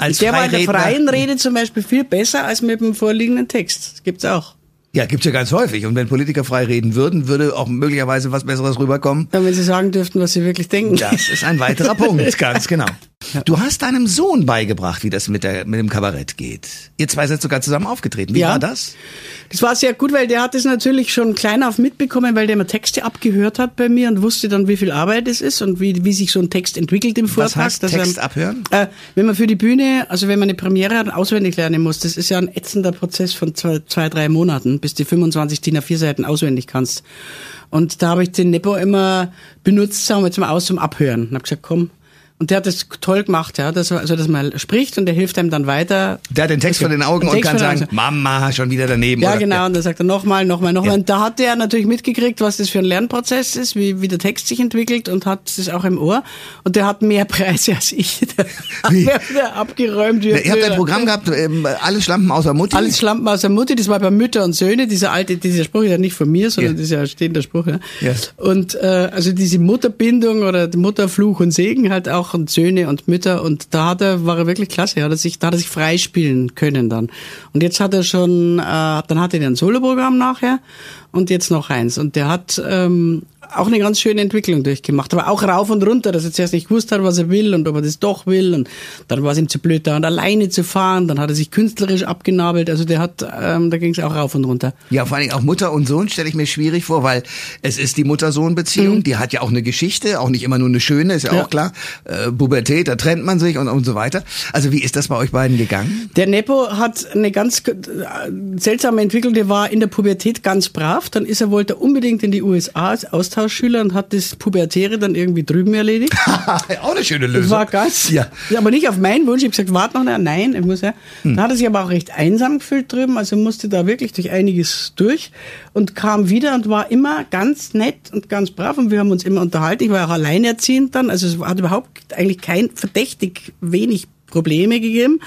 Als der war in der freien Rede zum Beispiel viel besser als mit dem vorliegenden Text. Das gibt's auch. Ja, gibt's ja ganz häufig. Und wenn Politiker frei reden würden, würde auch möglicherweise was Besseres rüberkommen. Ja, wenn sie sagen dürften, was sie wirklich denken. Das ist ein weiterer Punkt, ganz genau. Du hast deinem Sohn beigebracht, wie das mit, der, mit dem Kabarett geht. Ihr zwei seid sogar zusammen aufgetreten. Wie Ja. war das? Das war sehr gut, weil der hat es natürlich schon klein auf mitbekommen, weil der immer Texte abgehört hat bei mir und wusste dann, wie viel Arbeit es ist und wie, wie sich so ein Text entwickelt im Vortrag. Was heißt dass er- Text abhören? Äh, wenn man für die Bühne, also wenn man eine Premiere hat auswendig lernen muss, das ist ja ein ätzender Prozess von zwei, zwei drei Monaten, bis du 25 DIN A4 Seiten auswendig kannst. Und da habe ich den Nepo immer benutzt, sagen wir jetzt mal aus zum Abhören. Und habe gesagt, komm. Und der hat das toll gemacht, ja, dass, er- also dass man spricht und der hilft einem dann weiter. Der hat den Text vor den Augen und kann sagen. Mama, schon wieder daneben. Ja, oder? genau. Und dann sagt er nochmal, nochmal, nochmal. Ja. Und da hat der natürlich mitgekriegt, was das für ein Lernprozess ist, wie, wie der Text sich entwickelt und hat das auch im Ohr. Und der hat mehr Preise als ich. Der hat Wie? mir wieder abgeräumt. wie Ihr habt ein. Programm gehabt, ähm, alle Schlampen außer Mutti. Alles Schlampen aus der Mutti, das war bei Mütter und Söhne, dieser alte, dieser Spruch ist ja nicht von mir, sondern Ja. das ist ja ein stehender Spruch. Ja. Ja. Und äh, also diese Mutterbindung oder Mutterfluch und Segen halt auch und Söhne und Mütter und da hat er, war er wirklich klasse, hat er sich, da hat er sich freispielen können dann. Und jetzt hat er schon, äh, dann hatte er ein Soloprogramm nachher und jetzt noch eins. Und der hat ähm, auch eine ganz schöne Entwicklung durchgemacht, aber auch rauf und runter, dass er zuerst nicht gewusst hat, was er will und ob er das doch will und dann war es ihm zu blöd, da und alleine zu fahren, dann hat er sich künstlerisch abgenabelt, also der hat, ähm, da ging es auch rauf und runter. Ja, vor allen Dingen auch Mutter und Sohn stelle ich mir schwierig vor, weil es ist die Mutter-Sohn-Beziehung, die hat ja auch eine Geschichte, auch nicht immer nur eine schöne, ist ja, Mhm. Ja. auch klar. Äh, Pubertät, da trennt man sich und, und so weiter. Also wie ist das bei euch beiden gegangen? Der Nepo hat eine ganz äh, seltsame Entwicklung. Der war in der Pubertät ganz brav. Dann ist er, wollte er unbedingt in die USA als Austauschschüler und hat das Pubertäre dann irgendwie drüben erledigt. auch eine schöne Lösung. Das war ganz, Ja. aber nicht auf meinen Wunsch. Ich habe gesagt, warte noch, eine- nein, ich muss ja. Hm. Dann hat er sich aber auch recht einsam gefühlt drüben, also musste da wirklich durch einiges durch und kam wieder und war immer ganz nett und ganz brav und wir haben uns immer unterhalten. Ich war auch alleinerziehend dann, also es hat überhaupt eigentlich kein verdächtig wenig Probleme gegeben.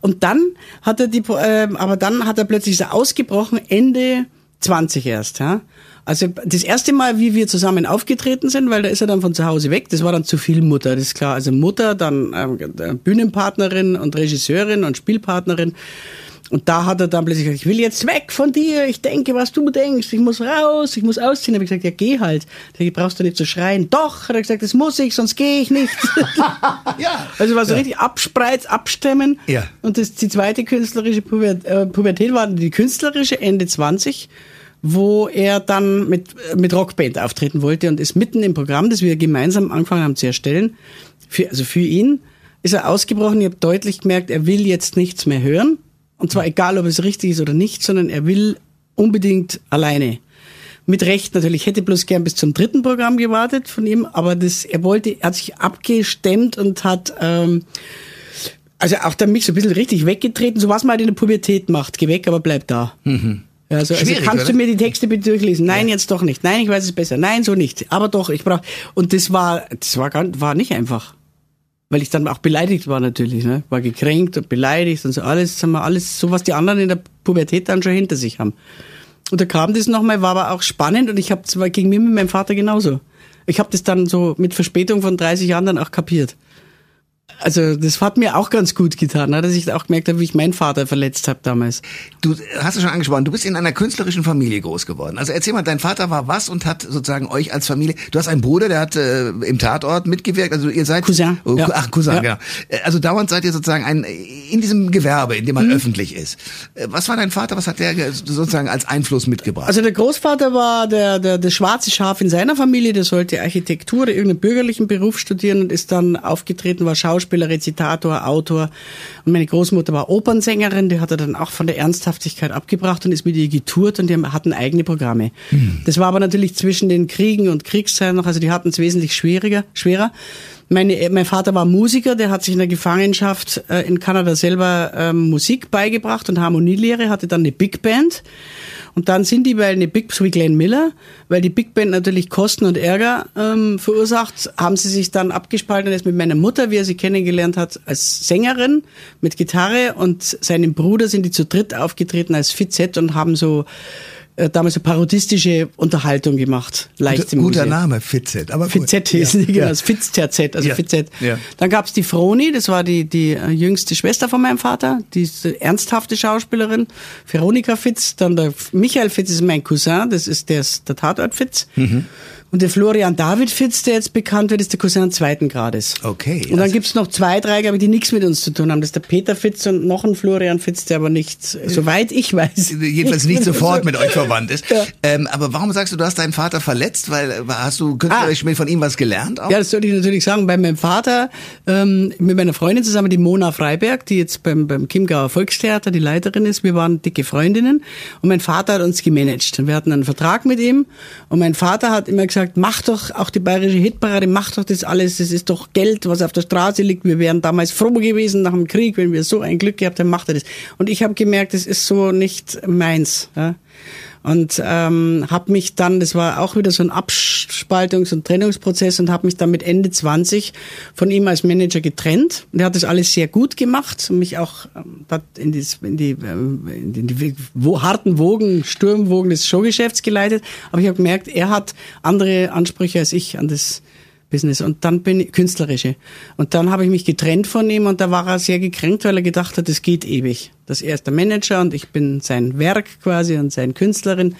Und dann hat er die, äh, aber dann hat er plötzlich so ausgebrochen, Ende 20 erst, ja. Also das erste Mal, wie wir zusammen aufgetreten sind, weil da ist er dann von zu Hause weg, das war dann zu viel Mutter, das ist klar. Also Mutter, dann ähm, Bühnenpartnerin und Regisseurin und Spielpartnerin. Und da hat er dann plötzlich gesagt, ich will jetzt weg von dir, ich denke, was du denkst, ich muss raus, ich muss ausziehen. Da habe ich gesagt, ja, geh halt. Da brauchst du nicht zu schreien. Doch, hat er gesagt, das muss ich, sonst gehe ich nicht. Ja. Also war so richtig abspreiz, abstemmen. Ja. Und das, die zweite künstlerische Puber, äh, Pubertät war die künstlerische Ende 20, wo er dann mit, mit Rockband auftreten wollte und ist mitten im Programm, das wir gemeinsam angefangen haben zu erstellen, für, also für ihn, ist er ausgebrochen. Ich habe deutlich gemerkt, er will jetzt nichts mehr hören. Und zwar egal, ob es richtig ist oder nicht, sondern er will unbedingt alleine. Mit Recht natürlich. Ich hätte bloß gern bis zum dritten Programm gewartet von ihm, aber das, er wollte, er hat sich abgestemmt und hat, ähm, also auch dann mich so ein bisschen richtig weggetreten, so was man halt in der Pubertät macht. Geh weg, aber bleib da. Ja, also, also kannst oder? du mir die Texte bitte durchlesen? Nein, jetzt doch nicht. Nein, ich weiß es besser. Nein, so nicht. Aber doch, ich brauch. Und das war, das war gar, war nicht einfach. Weil ich dann auch beleidigt war natürlich, ne? War gekränkt und beleidigt und so alles, sagen wir, alles, so was die anderen in der Pubertät dann schon hinter sich haben. Und da kam das nochmal, war aber auch spannend und ich habe zwar gegen mir mit meinem Vater genauso. Ich habe das dann so mit Verspätung von 30 Jahren dann auch kapiert. Also das hat mir auch ganz gut getan, ne? dass ich auch gemerkt habe, wie ich meinen Vater verletzt habe damals. Du hast es schon angesprochen, du bist in einer künstlerischen Familie groß geworden. Also erzähl mal, dein Vater war was und hat sozusagen euch als Familie. Du hast einen Bruder, der hat äh, im Tatort mitgewirkt. Also ihr seid Cousin, Oh, ja. Ach Cousin, Ja. genau. Also dauernd seid ihr sozusagen ein in diesem Gewerbe, in dem Mhm. man öffentlich ist. Äh, Was war dein Vater? Was hat der ge- sozusagen als Einfluss mitgebracht? Also der Großvater war der, der, der schwarze Schaf in seiner Familie, der sollte Architektur irgendeinen bürgerlichen Beruf studieren und ist dann aufgetreten, war Schauspieler Schauspieler, Rezitator, Autor. Und meine Großmutter war Opernsängerin, die hat er dann auch von der Ernsthaftigkeit abgebracht und ist mit ihr getourt und die hatten eigene Programme. Mhm. Das war aber natürlich zwischen den Kriegen und Kriegszeiten noch, also die hatten es wesentlich schwieriger, schwerer. Meine, äh, mein Vater war Musiker, der hat sich in der Gefangenschaft äh, in Kanada selber ähm, Musik beigebracht und Harmonielehre, hatte dann eine Big Band. Und dann sind die, weil eine Big, so wie Glenn Miller, weil die Big Band natürlich Kosten und Ärger ähm, verursacht, haben sie sich dann abgespalten und ist mit meiner Mutter, wie er sie kennengelernt hat, als Sängerin mit Gitarre. Und seinem Bruder sind die zu dritt aufgetreten als Fizet und haben so äh, damals eine parodistische Unterhaltung gemacht. Leicht im Guter Name, Fitzet. Aber Fitzet hieß ja. die, genau, ja. Fitzterzett, also ja. Fitzet. Ja. Dann gab's die Froni, das war die, die äh, jüngste Schwester von meinem Vater, die ernsthafte Schauspielerin, Veronika Fitz. Dann der Michael Fitz ist mein Cousin, das ist der, der Tatort Fitz. Mhm. Und der Florian David Fitz, der jetzt bekannt wird, ist der Cousin zweiten Grades. Okay. Und dann also gibt's noch zwei, drei, glaube ich, die nichts mit uns zu tun haben. Das ist der Peter Fitz und noch ein Florian Fitz, der aber nicht, soweit ich weiß. Jedenfalls nicht sofort mit euch verwandt ist. Ja. Ähm, aber warum sagst du, du hast deinen Vater verletzt? Weil äh, hast du künstlerisch ah. von ihm was gelernt? Auch? Ja, das sollte ich natürlich sagen. Bei meinem Vater, ähm, mit meiner Freundin zusammen, die Mona Freiberg, die jetzt beim, beim Chiemgauer Volkstheater die Leiterin ist. Wir waren dicke Freundinnen. Und mein Vater hat uns gemanagt. Und wir hatten einen Vertrag mit ihm. Und mein Vater hat immer gesagt, mach doch auch die bayerische Hitparade, macht doch das alles, das ist doch Geld, was auf der Straße liegt. Wir wären damals froh gewesen nach dem Krieg, wenn wir so ein Glück gehabt hätten, macht er das. Und ich habe gemerkt, das ist so nicht meins. Ja. Und ähm, habe mich dann, das war auch wieder so ein Abspaltungs- und Trennungsprozess und habe mich dann mit Ende 20 von ihm als Manager getrennt. Und er hat das alles sehr gut gemacht und mich auch ähm, in, die, in, die, ähm, in die harten Wogen, Sturmwogen des Showgeschäfts geleitet. Aber ich habe gemerkt, er hat andere Ansprüche als ich an das Business. Und dann bin ich künstlerische. Und dann habe ich mich getrennt von ihm und da war er sehr gekränkt, weil er gedacht hat, es geht ewig. Das er ist der Manager und ich bin sein Werk quasi und sein Künstlerin.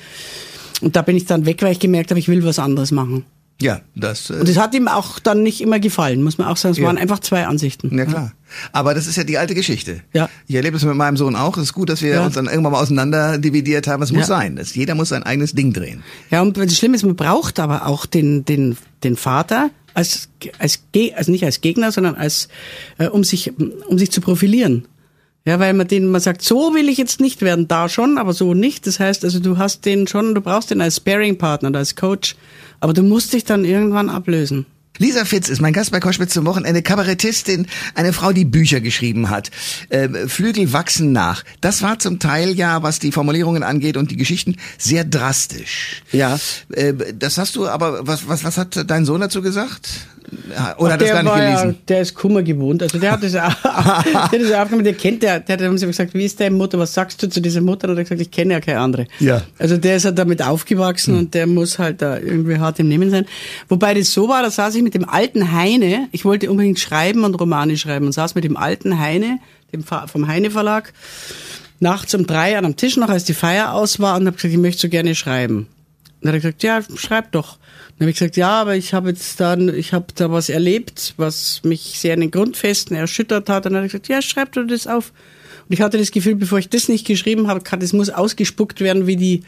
Und da bin ich dann weg, weil ich gemerkt habe, ich will was anderes machen. Ja, das. Äh und das hat ihm auch dann nicht immer gefallen, muss man auch sagen. Es ja. waren einfach zwei Ansichten. Ja, klar. Aber das ist ja die alte Geschichte. Ja. Ich erlebe es mit meinem Sohn auch. Es ist gut, dass wir ja. uns dann irgendwann mal auseinander dividiert haben. Es muss ja. sein. Das, jeder muss sein eigenes Ding drehen. Ja, und das Schlimme ist, man braucht aber auch den, den, den Vater, als, als, also nicht als Gegner, sondern als, äh, um sich, um sich zu profilieren. Ja, weil man den, man sagt, so will ich jetzt nicht werden, da schon, aber so nicht. Das heißt, also du hast den schon, du brauchst den als Sparing-Partner als Coach, aber du musst dich dann irgendwann ablösen. Lisa Fitz ist mein Gast bei Koschwitz zum Wochenende, Kabarettistin, eine Frau, die Bücher geschrieben hat. Äh, Flügel wachsen nach. Das war zum Teil ja, was die Formulierungen angeht und die Geschichten, sehr drastisch. Ja. Äh, das hast du, aber was, was, was hat dein Sohn dazu gesagt? Oder hat das gar nicht gelesen? Ja, der ist Kummer gewohnt. Also der hat das, der hat das aufgenommen, der kennt der, der hat uns gesagt, wie ist deine Mutter, was sagst du zu dieser Mutter? Und er hat gesagt, ich kenne ja keine andere. Ja. Also der ist halt damit aufgewachsen hm. und der muss halt da irgendwie hart im Nehmen sein. Wobei das so war, da saß ich mit dem alten Heine, ich wollte unbedingt schreiben und Romane schreiben und saß mit dem alten Heine, dem vom Heine Verlag, nachts um drei an einem Tisch noch, als die Feier aus war und habe gesagt, ich möchte so gerne schreiben. Und er hat gesagt, ja, schreib doch. Habe ich gesagt, ja, aber ich habe jetzt dann, ich habe da was erlebt, was mich sehr in den Grundfesten erschüttert hat. Und dann hat er gesagt, ja, schreib du das auf. Und ich hatte das Gefühl, bevor ich das nicht geschrieben habe, das muss ausgespuckt werden wie die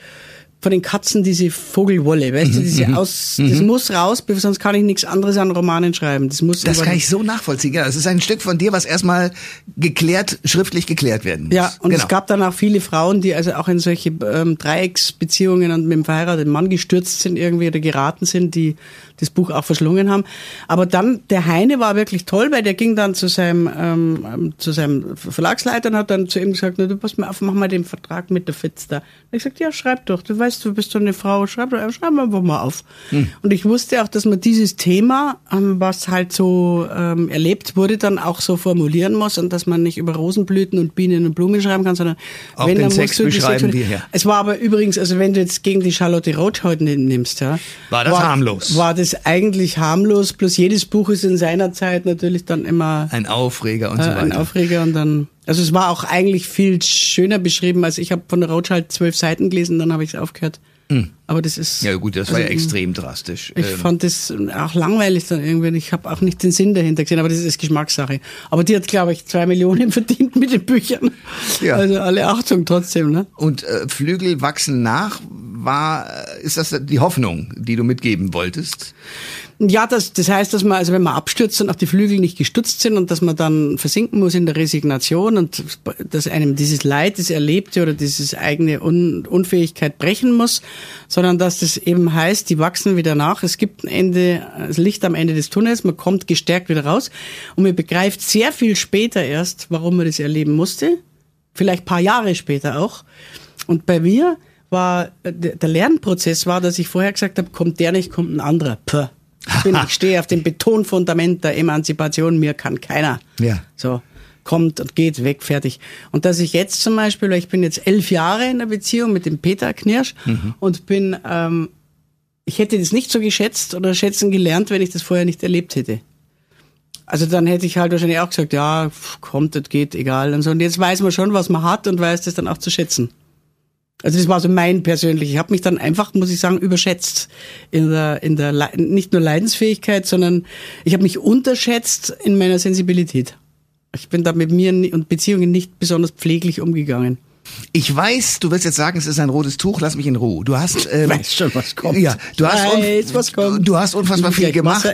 von den Katzen diese Vogelwolle, weißt du, mhm, diese mhm, aus, das mhm. muss raus, sonst kann ich nichts anderes an Romanen schreiben. Das muss. Das kann ich so nachvollziehen. Ja, es ist ein Stück von dir, was erstmal geklärt, schriftlich geklärt werden muss. Ja, und genau. es gab dann auch viele Frauen, die also auch in solche ähm, Dreiecksbeziehungen und mit dem verheirateten Mann gestürzt sind irgendwie oder geraten sind, die das Buch auch verschlungen haben. Aber dann, der Heine war wirklich toll, weil der ging dann zu seinem, ähm, zu seinem Verlagsleiter und hat dann zu ihm gesagt, du pass mal auf, mach mal den Vertrag mit der Fitz da. Und ich gesagt, ja, schreib doch, du weißt, du bist doch eine Frau, schreib schreib einfach mal auf. Hm. Und ich wusste auch, dass man dieses Thema, ähm, was halt so ähm, erlebt wurde, dann auch so formulieren muss und dass man nicht über Rosenblüten und Bienen und Blumen schreiben kann, sondern auch wenn, den dann Sex musst du beschreiben die, ja. Es war aber übrigens, also wenn du jetzt gegen die Charlotte Roth heute nimmst, ja. War das war, harmlos? War das eigentlich harmlos, plus jedes Buch ist in seiner Zeit natürlich dann immer ein Aufreger und so weiter. Ein Aufreger und dann also es war auch eigentlich viel schöner beschrieben, als ich habe von der Rothschild zwölf Seiten gelesen, dann habe ich es aufgehört. Mhm. Aber das ist. Ja gut, das also, war ja extrem drastisch. Ich ähm. fand das auch langweilig dann irgendwie. Ich habe auch nicht den Sinn dahinter gesehen, aber das ist Geschmackssache. Aber die hat, glaube ich, zwei Millionen verdient mit den Büchern. Ja. Also alle Achtung trotzdem. Ne? Und äh, Flügel wachsen nach war, ist das die Hoffnung, die du mitgeben wolltest? Ja, das, das heißt, dass man, also wenn man abstürzt und auch die Flügel nicht gestutzt sind und dass man dann versinken muss in der Resignation und dass einem dieses Leid, das Erlebte oder dieses eigene Un Unfähigkeit brechen muss, sondern dass das eben heißt, die wachsen wieder nach. Es gibt ein Ende, das Licht am Ende des Tunnels, man kommt gestärkt wieder raus und man begreift sehr viel später erst, warum man das erleben musste. Vielleicht paar Jahre später auch. Und bei mir war, der Lernprozess war, dass ich vorher gesagt habe, kommt der nicht, kommt ein anderer. Puh bin, ich stehe auf dem Betonfundament der Emanzipation, mir kann keiner. Ja. So kommt und geht weg, fertig. Und dass ich jetzt zum Beispiel, ich bin jetzt elf Jahre in der Beziehung mit dem Peter Knirsch mhm. und bin, ähm, ich hätte das nicht so geschätzt oder schätzen gelernt, wenn ich das vorher nicht erlebt hätte. Also dann hätte ich halt wahrscheinlich auch gesagt, ja, kommt, das geht, egal und so. Und jetzt weiß man schon, was man hat und weiß das dann auch zu schätzen. Also das war so mein persönlich. Ich habe mich dann einfach, muss ich sagen, überschätzt in der in der nicht nur Leidensfähigkeit, sondern ich habe mich unterschätzt in meiner Sensibilität. Ich bin da mit mir und Beziehungen nicht besonders pfleglich umgegangen. Ich weiß, du willst jetzt sagen, es ist ein rotes Tuch, lass mich in Ruhe. Du hast ähm, weiß schon, was kommt. Ja, du hast weiß, was kommt. du hast unfassbar viel gemacht.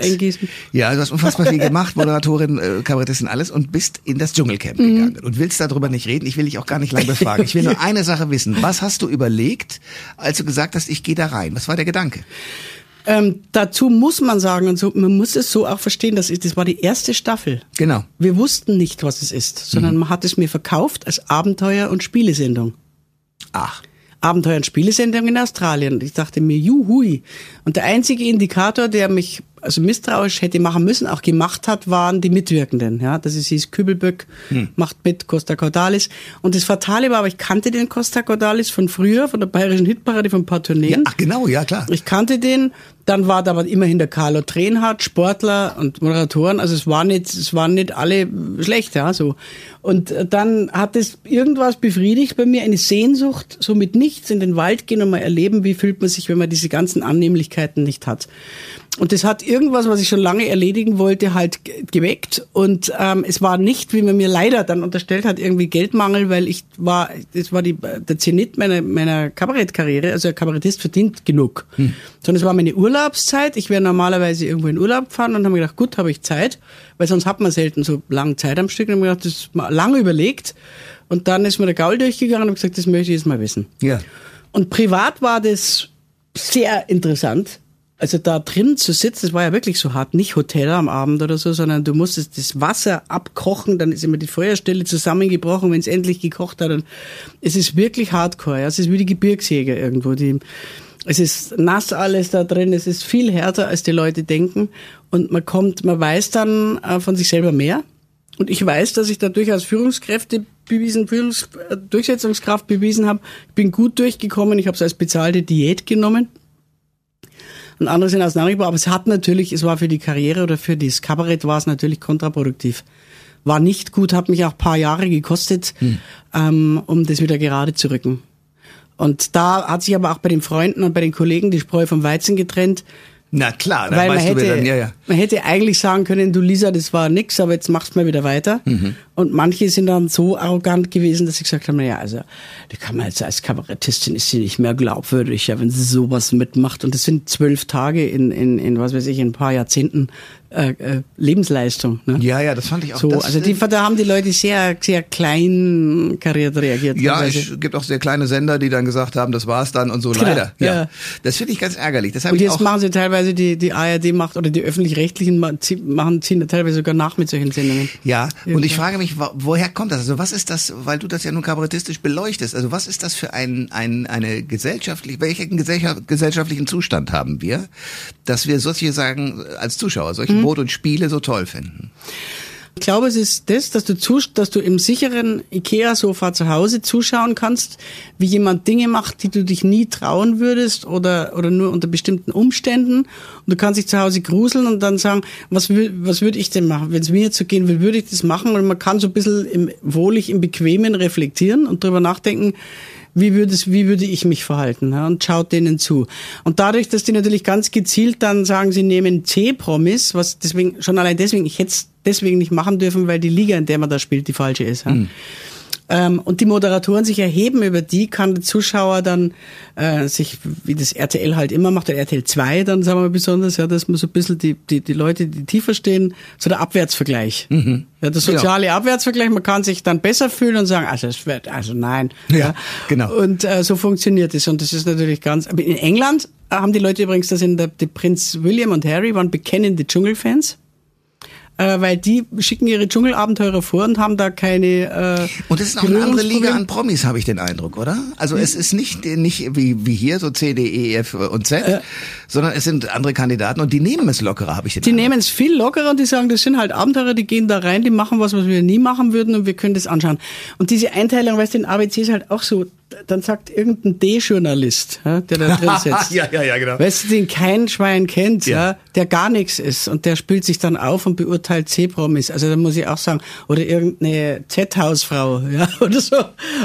Ja, du hast unfassbar viel gemacht, Moderatorin, äh, Kabarettistin alles und bist in das Dschungelcamp mhm. gegangen und willst darüber nicht reden. Ich will dich auch gar nicht lange befragen. Ich will nur eine Sache wissen. Was hast du überlegt, als du gesagt hast, ich gehe da rein? Was war der Gedanke? Ähm, dazu muss man sagen, und so, man muss es so auch verstehen, dass das war die erste Staffel. Genau. Wir wussten nicht, was es ist, sondern mhm. man hat es mir verkauft als Abenteuer- und Spielesendung. Ach. Abenteuer- und Spielesendung in Australien. Und ich dachte mir, juhui. Und der einzige Indikator, der mich also misstrauisch hätte machen müssen, auch gemacht hat, waren die Mitwirkenden. Ja, das ist hieß Kübelböck, hm. macht mit Costa Cordalis. Und das Fatale war, aber ich kannte den Costa Cordalis von früher, von der bayerischen Hitparade von ein paar Tourneen. Ja, ach genau, ja klar. Ich kannte den. Dann war da aber immerhin der Carlo Trenhardt, Sportler und Moderatoren. Also es war nicht, es waren nicht alle schlecht, ja, so. Und dann hat es irgendwas befriedigt bei mir, eine Sehnsucht, so mit nichts in den Wald gehen und mal erleben, wie fühlt man sich, wenn man diese ganzen Annehmlichkeiten nicht hat. Und das hat irgendwas, was ich schon lange erledigen wollte, halt geweckt. Und ähm, es war nicht, wie man mir leider dann unterstellt hat, irgendwie Geldmangel, weil ich war, das war die, der Zenit meiner, meiner Kabarettkarriere. Also ein Kabarettist verdient genug. Hm. Sondern es war meine Urlaubszeit. Ich wäre normalerweise irgendwo in Urlaub gefahren und habe mir gedacht, gut, habe ich Zeit, weil sonst hat man selten so lange Zeit am Stück. Und habe mir gedacht, das ist mal lange überlegt. Und dann ist mir der Gaul durchgegangen und habe gesagt, das möchte ich jetzt mal wissen. Ja. Und privat war das sehr interessant also da drin zu sitzen, das war ja wirklich so hart, nicht Hotel am Abend oder so, sondern du musstest das Wasser abkochen, dann ist immer die Feuerstelle zusammengebrochen, wenn es endlich gekocht hat. Und es ist wirklich hardcore, ja. es ist wie die Gebirgsjäger irgendwo. Die, es ist nass alles da drin, es ist viel härter, als die Leute denken. Und man kommt, man weiß dann äh, von sich selber mehr. Und ich weiß, dass ich da durchaus Führungskräfte bewiesen, Führungs äh, Durchsetzungskraft bewiesen habe. Ich bin gut durchgekommen, ich habe es als bezahlte Diät genommen und andere sind auseinandergebracht. Aber es hat natürlich, es war für die Karriere oder für das Kabarett war es natürlich kontraproduktiv. War nicht gut, hat mich auch paar Jahre gekostet, hm. ähm, um das wieder gerade zu rücken. Und da hat sich aber auch bei den Freunden und bei den Kollegen die Spreu vom Weizen getrennt. Na klar, dann Weil weißt man hätte, du dann, ja, ja. Man hätte eigentlich sagen können, du Lisa, das war nix, aber jetzt machst du mal wieder weiter. Mhm. Und manche sind dann so arrogant gewesen, dass sie gesagt haben, ja, also, die kann man jetzt als Kabarettistin ist sie nicht mehr glaubwürdig, ja, wenn sie sowas mitmacht. Und das sind zwölf Tage in, in, in was weiß ich, in ein paar Jahrzehnten äh, äh, Lebensleistung. Ne? Ja, ja, das fand ich auch. So, also die, da haben die Leute sehr, sehr klein kariert reagiert. Ja, es gibt auch sehr kleine Sender, die dann gesagt haben, das war's dann und so Klar, leider. Ja. ja. Das finde ich ganz ärgerlich. Das und jetzt auch machen sie teilweise die, die ARD macht oder die öffentlich-rechtlichen machen, ziehen teilweise sogar nach mit solchen Sendungen. Ja, und ich frage mich, woher kommt das? Also was ist das, weil du das ja nun kabarettistisch beleuchtest, also was ist das für ein, ein eine gesellschaftlich, welchen gesellschaftlichen Zustand haben wir, dass wir solche sagen, als Zuschauer, solche mhm. Brot und Spiele so toll finden? Ich glaube, es ist das, dass du, zus dass du im sicheren Ikea-Sofa zu Hause zuschauen kannst, wie jemand Dinge macht, die du dich nie trauen würdest oder, oder nur unter bestimmten Umständen. Und du kannst dich zu Hause gruseln und dann sagen, was, was würde ich denn machen? Wenn es mir zu gehen will, würde ich das machen? Und man kann so ein bisschen im, wohlig im Bequemen reflektieren und darüber nachdenken, wie würde, es, wie würde ich mich verhalten ja, und schaut denen zu. Und dadurch, dass die natürlich ganz gezielt dann sagen, sie nehmen C-Promis, was deswegen, schon allein deswegen, ich hätte es deswegen nicht machen dürfen, weil die Liga, in der man da spielt, die falsche ist. Ja. Mhm. Ähm, und die Moderatoren sich erheben über die, kann der Zuschauer dann äh, sich, wie das RTL halt immer macht, der RTL 2 dann sagen wir besonders, ja, dass man so ein bisschen die, die, die Leute, die tiefer stehen, so der Abwärtsvergleich. Mhm. Ja, der soziale ja. Abwärtsvergleich, man kann sich dann besser fühlen und sagen, also es wird, also nein. Ja, ja. genau. Und äh, so funktioniert es. Und das ist natürlich ganz, in England haben die Leute übrigens, das sind der, die Prinz William und Harry waren bekennende Dschungelfans äh, weil die schicken ihre Dschungelabenteurer vor und haben da keine. Äh, und es ist auch eine andere Liga an Promis, habe ich den Eindruck, oder? Also es ist nicht nicht wie wie hier so C, D, E, F und Z, äh, sondern es sind andere Kandidaten und die nehmen es lockerer, habe ich den Die nehmen es viel lockerer und die sagen, das sind halt Abenteurer, die gehen da rein, die machen was, was wir nie machen würden und wir können das anschauen. Und diese Einteilung, weißt du, in ABC ist halt auch so, dann sagt irgendein D-Journalist, ja, der da drin sitzt. ja, ja, ja, genau. Weißt du, den kein Schwein kennt, ja. ja. der gar nichts ist und der spielt sich dann auf und beurteilt C-Promis. Also da muss ich auch sagen, oder irgendeine Z-Hausfrau, ja, oder so.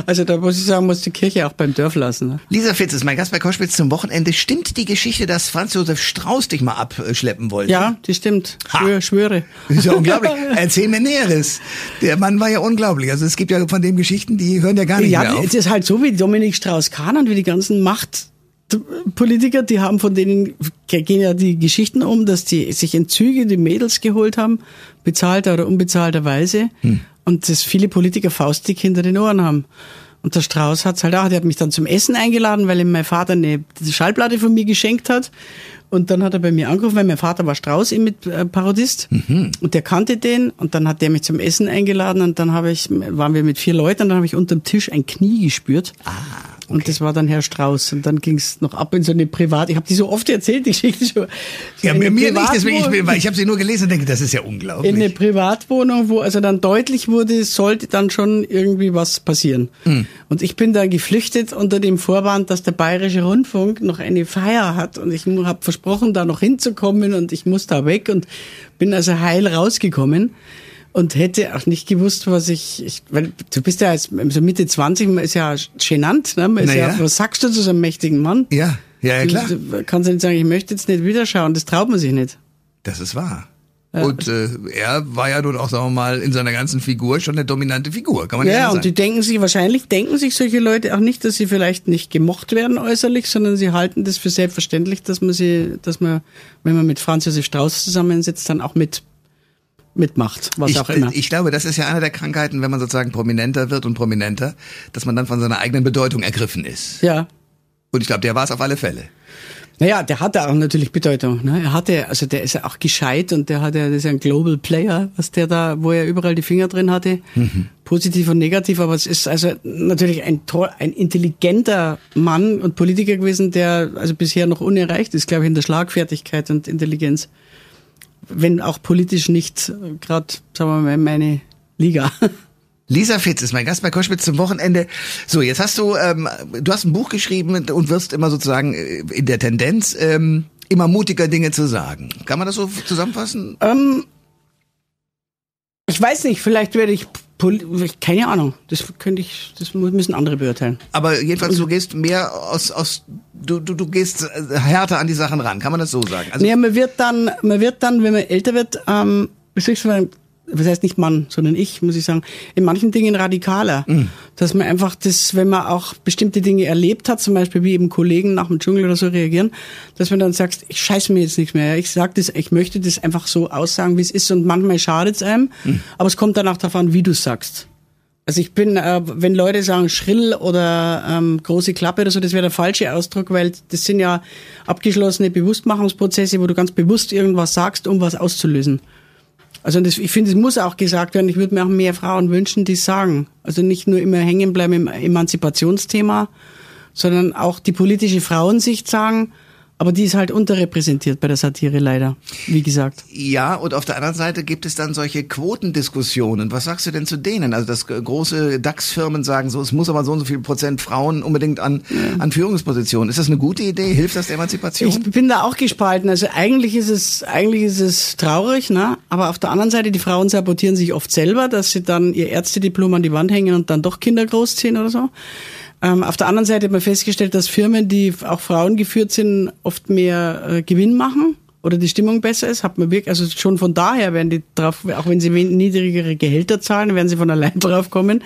Also da muss ich sagen, muss die Kirche auch beim Dorf lassen. Ne? Lisa Fitz ist mein Gast bei Koschwitz zum Wochenende. Stimmt die Geschichte, dass Franz Josef Strauß dich mal abschleppen wollte? Ja, die stimmt. Schwör, schwöre. Das ist ja unglaublich. Erzähl mir Näheres. Der Mann war ja unglaublich. Also es gibt ja von dem Geschichten, die hören ja gar nicht ja, mehr auf. Ja, es ist halt so wie Dominik Strauss-Kahn und wie die ganzen Machtpolitiker, die haben von denen, gehen ja die Geschichten um, dass die sich in Züge die Mädels geholt haben, bezahlter oder unbezahlterweise, hm. und dass viele Politiker faustdick hinter den Ohren haben. Und der Strauß hat's halt auch, der hat mich dann zum Essen eingeladen, weil ihm mein Vater eine Schallplatte von mir geschenkt hat. Und dann hat er bei mir angerufen, weil mein Vater war Strauß mit äh, Parodist mhm. und der kannte den und dann hat der mich zum Essen eingeladen und dann habe ich waren wir mit vier Leuten und dann habe ich unterm Tisch ein Knie gespürt. Ah. Okay. Und das war dann Herr Strauß. Und dann ging es noch ab in so eine Privat. Ich habe die so oft erzählt, die Geschichte schon. So ja, mir nicht, deswegen, ich, weil ich habe sie nur gelesen und denke, das ist ja unglaublich. In eine Privatwohnung, wo also dann deutlich wurde, sollte dann schon irgendwie was passieren. Mhm. Und ich bin dann geflüchtet unter dem Vorwand, dass der Bayerische Rundfunk noch eine Feier hat. Und ich habe versprochen, da noch hinzukommen und ich muss da weg und bin also heil rausgekommen und hätte auch nicht gewusst, was ich, ich weil du bist ja als so Mitte 20, man ist ja genannt, ne? Man ist naja. ja, was sagst du zu so einem mächtigen Mann? Ja, ja, ja klar. Du, kannst du nicht sagen, ich möchte jetzt nicht wiederschauen, das traut man sich nicht. Das ist wahr. Und äh, er war ja nun auch, sagen wir mal, in seiner ganzen Figur schon eine dominante Figur, kann man ja, ja sagen. und die denken sich, wahrscheinlich denken sich solche Leute auch nicht, dass sie vielleicht nicht gemocht werden äußerlich, sondern sie halten das für selbstverständlich, dass man sie, dass man, wenn man mit Franz Josef Strauß zusammensitzt, dann auch mit mitmacht, was ich, auch immer. Ich glaube, das ist ja eine der Krankheiten, wenn man sozusagen prominenter wird und prominenter, dass man dann von seiner eigenen Bedeutung ergriffen ist. Ja. Und ich glaube, der war es auf alle Fälle. Naja, der hatte auch natürlich Bedeutung. Ne? Er hatte, also der ist ja auch gescheit und der hatte, das ist ein Global Player, was der da, wo er überall die Finger drin hatte, mhm. positiv und negativ. Aber es ist also natürlich ein toll, ein intelligenter Mann und Politiker gewesen, der also bisher noch unerreicht ist, glaube ich, in der Schlagfertigkeit und Intelligenz wenn auch politisch nicht äh, gerade, sagen wir mal, meine Liga. Lisa Fitz ist mein Gast bei Koschwitz zum Wochenende. So, jetzt hast du, ähm, du hast ein Buch geschrieben und wirst immer sozusagen äh, in der Tendenz ähm, immer mutiger Dinge zu sagen. Kann man das so zusammenfassen? Ähm, ich weiß nicht, vielleicht werde ich keine Ahnung. Das könnte ich, das müssen andere beurteilen. Aber jedenfalls, du gehst mehr aus, aus, du, du, du gehst äh, härter an die Sachen ran. Kann man das so sagen? Also ja, man wird dann, man wird dann, wenn man älter wird, ähm, wie soll ich sagen, was heißt nicht Mann, sondern ich, muss ich sagen, in manchen Dingen radikaler. Mhm. Dass man einfach das, wenn man auch bestimmte Dinge erlebt hat, zum Beispiel wie eben Kollegen nach dem Dschungel oder so reagieren, dass man dann sagt, ich scheiße mir jetzt nichts mehr. Ich sag das, ich möchte das einfach so aussagen, wie es ist und manchmal schadet es einem, mhm. aber es kommt danach darauf an, wie du sagst. Also ich bin, äh, wenn Leute sagen schrill oder ähm, große Klappe oder so, das wäre der falsche Ausdruck, weil das sind ja abgeschlossene Bewusstmachungsprozesse, wo du ganz bewusst irgendwas sagst, um was auszulösen. Also das, ich finde, es muss auch gesagt werden. Ich würde mir auch mehr Frauen wünschen, die sagen. Also nicht nur immer hängen bleiben im Emanzipationsthema, sondern auch die politische Frauensicht sagen, aber die ist halt unterrepräsentiert bei der Satire leider, wie gesagt. Ja, und auf der anderen Seite gibt es dann solche Quotendiskussionen. Was sagst du denn zu denen? Also, dass große DAX-Firmen sagen so, es muss aber so und so viel Prozent Frauen unbedingt an, an Führungspositionen. Ist das eine gute Idee? Hilft das der Emanzipation? Ich bin da auch gespalten. Also eigentlich ist es, eigentlich ist es traurig, ne? Aber auf der anderen Seite, die Frauen sabotieren sich oft selber, dass sie dann ihr Ärztediplom an die Wand hängen und dann doch Kinder großziehen oder so. Ähm, auf der anderen Seite hat man festgestellt, dass Firmen, die auch Frauen geführt sind, oft mehr äh, Gewinn machen oder die Stimmung besser ist, hat man wirklich, also schon von daher werden die drauf, auch wenn sie niedrigere Gehälter zahlen, werden sie von allein drauf kommen.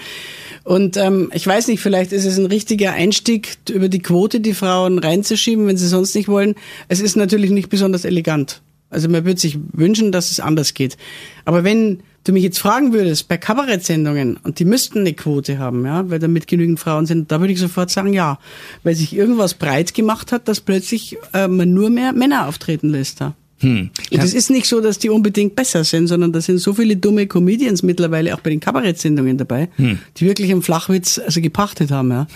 Und ähm, ich weiß nicht, vielleicht ist es ein richtiger Einstieg, über die Quote die Frauen reinzuschieben, wenn sie sonst nicht wollen. Es ist natürlich nicht besonders elegant. Also man würde sich wünschen, dass es anders geht. Aber wenn du mich jetzt fragen würdest, bei Kabarettsendungen, und die müssten eine Quote haben, ja, weil damit genügend Frauen sind, da würde ich sofort sagen, ja. Weil sich irgendwas breit gemacht hat, dass plötzlich äh, man nur mehr Männer auftreten lässt da. Hm. Und es ist nicht so, dass die unbedingt besser sind, sondern da sind so viele dumme Comedians mittlerweile auch bei den Kabarettsendungen dabei, hm. die wirklich einen Flachwitz also gepachtet haben. Ja.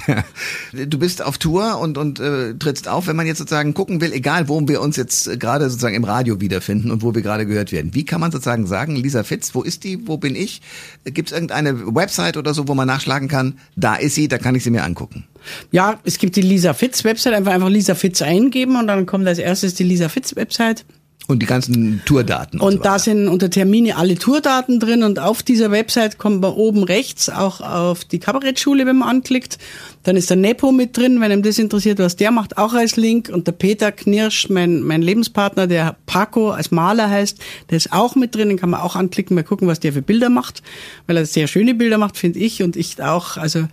du bist auf Tour und, und äh, trittst auf, wenn man jetzt sozusagen gucken will, egal wo wir uns jetzt äh, gerade sozusagen im Radio wiederfinden und wo wir gerade gehört werden. Wie kann man sozusagen sagen, Lisa Fitz, wo ist die, wo bin ich? Gibt es irgendeine Website oder so, wo man nachschlagen kann, da ist sie, da kann ich sie mir angucken? Ja, es gibt die Lisa Fitz Website, einfach einfach Lisa Fitz eingeben und dann kommt als erstes die Lisa Fitz Website. Und die ganzen Tourdaten. Und, und so da sind unter Termine alle Tourdaten drin und auf dieser Website kommt man oben rechts auch auf die Kabarettschule, wenn man anklickt. Dann ist der Nepo mit drin, wenn ihm das interessiert, was der macht, auch als Link. Und der Peter Knirsch, mein, mein Lebenspartner, der Paco als Maler heißt, der ist auch mit drin, den kann man auch anklicken, mal gucken, was der für Bilder macht, weil er sehr schöne Bilder macht, finde ich und ich auch. Also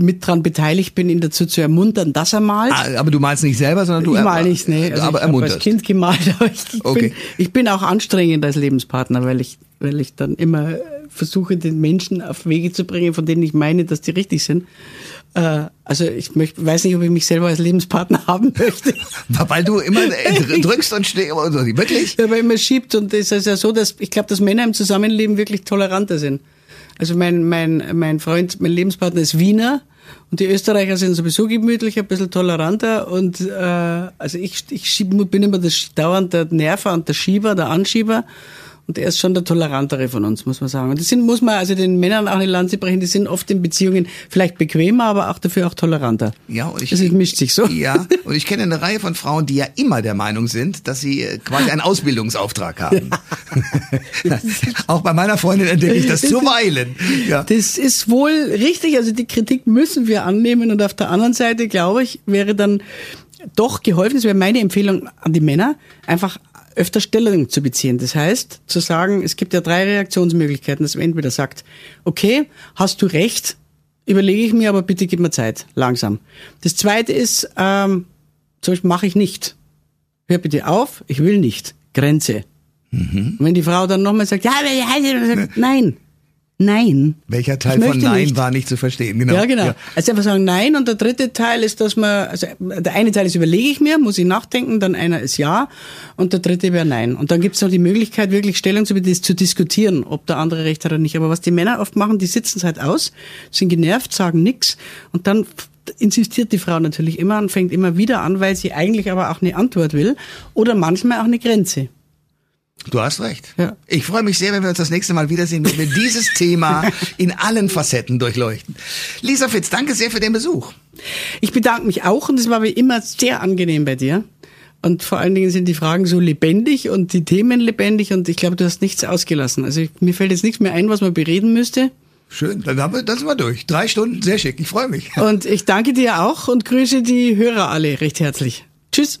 mit dran beteiligt bin, ihn dazu zu ermuntern, dass er malt. Ah, aber du malst nicht selber, sondern du Ich mal nicht, nee. Also aber ich ermunterst. als Kind gemalt, aber ich, ich, okay. bin, ich bin auch anstrengend als Lebenspartner, weil ich, weil ich dann immer versuche, den Menschen auf Wege zu bringen, von denen ich meine, dass die richtig sind. Äh, also ich möchte, weiß nicht, ob ich mich selber als Lebenspartner haben möchte. Weil du immer drückst und stehst, wirklich? Ja, weil immer schiebt und es ist ja so, dass ich glaube, dass Männer im Zusammenleben wirklich toleranter sind. Also mein, mein, mein Freund, mein Lebenspartner ist Wiener und die Österreicher sind sowieso gemütlicher, ein bisschen toleranter und äh, also ich, ich schieb, bin immer das, dauernd der Nerver und der Schieber, der Anschieber und er ist schon der tolerantere von uns, muss man sagen. Und das sind, muss man also den Männern auch eine Lanze brechen, die sind oft in Beziehungen vielleicht bequemer, aber auch dafür auch toleranter. Ja, und ich, das mischt sich so. Ja, und ich kenne eine Reihe von Frauen, die ja immer der Meinung sind, dass sie äh, quasi einen Ausbildungsauftrag haben. auch bei meiner Freundin entdecke ich das zuweilen. Ja. Das ist wohl richtig, also die Kritik müssen wir annehmen und auf der anderen Seite, glaube ich, wäre dann doch geholfen, das wäre meine Empfehlung an die Männer, einfach öfter Stellung zu beziehen. Das heißt, zu sagen, es gibt ja drei Reaktionsmöglichkeiten, dass man entweder sagt, okay, hast du recht, überlege ich mir, aber bitte gib mir Zeit, langsam. Das zweite ist, ähm, zum Beispiel mache ich nicht. Hör bitte auf, ich will nicht. Grenze. Mhm. Und wenn die Frau dann nochmal sagt, ja, nein, Nein. Welcher Teil von Nein nicht. war nicht zu verstehen? Genau. Ja, genau. Ja. Also einfach sagen Nein und der dritte Teil ist, dass man, also der eine Teil ist überlege ich mir, muss ich nachdenken, dann einer ist Ja und der dritte wäre Nein. Und dann gibt es noch die Möglichkeit, wirklich Stellung zu, zu diskutieren, ob der andere recht hat oder nicht. Aber was die Männer oft machen, die sitzen es halt aus, sind genervt, sagen nix und dann insistiert die Frau natürlich immer und fängt immer wieder an, weil sie eigentlich aber auch eine Antwort will oder manchmal auch eine Grenze. Du hast recht. Ja. Ich freue mich sehr, wenn wir uns das nächste Mal wiedersehen, wenn wir dieses Thema in allen Facetten durchleuchten. Lisa Fitz, danke sehr für den Besuch. Ich bedanke mich auch und es war wie immer sehr angenehm bei dir. Und vor allen Dingen sind die Fragen so lebendig und die Themen lebendig und ich glaube, du hast nichts ausgelassen. Also ich, mir fällt jetzt nichts mehr ein, was man bereden müsste. Schön, dann haben wir, dann sind wir durch. Drei Stunden, sehr schick. Ich freue mich. Und ich danke dir auch und grüße die Hörer alle recht herzlich. Tschüss.